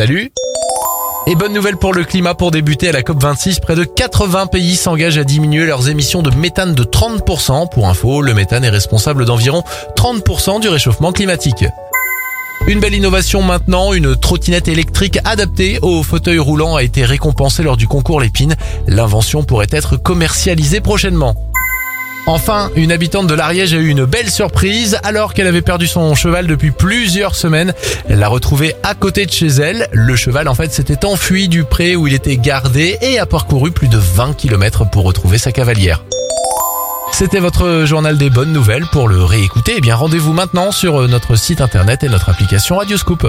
Salut et bonne nouvelle pour le climat pour débuter à la COP26, près de 80 pays s'engagent à diminuer leurs émissions de méthane de 30%. Pour info, le méthane est responsable d'environ 30% du réchauffement climatique. Une belle innovation maintenant, une trottinette électrique adaptée au fauteuil roulant a été récompensée lors du concours Lépine. L'invention pourrait être commercialisée prochainement. Enfin, une habitante de l'Ariège a eu une belle surprise alors qu'elle avait perdu son cheval depuis plusieurs semaines. Elle l'a retrouvé à côté de chez elle. Le cheval en fait s'était enfui du pré où il était gardé et a parcouru plus de 20 km pour retrouver sa cavalière. C'était votre journal des bonnes nouvelles. Pour le réécouter, eh bien rendez-vous maintenant sur notre site internet et notre application Radioscoop.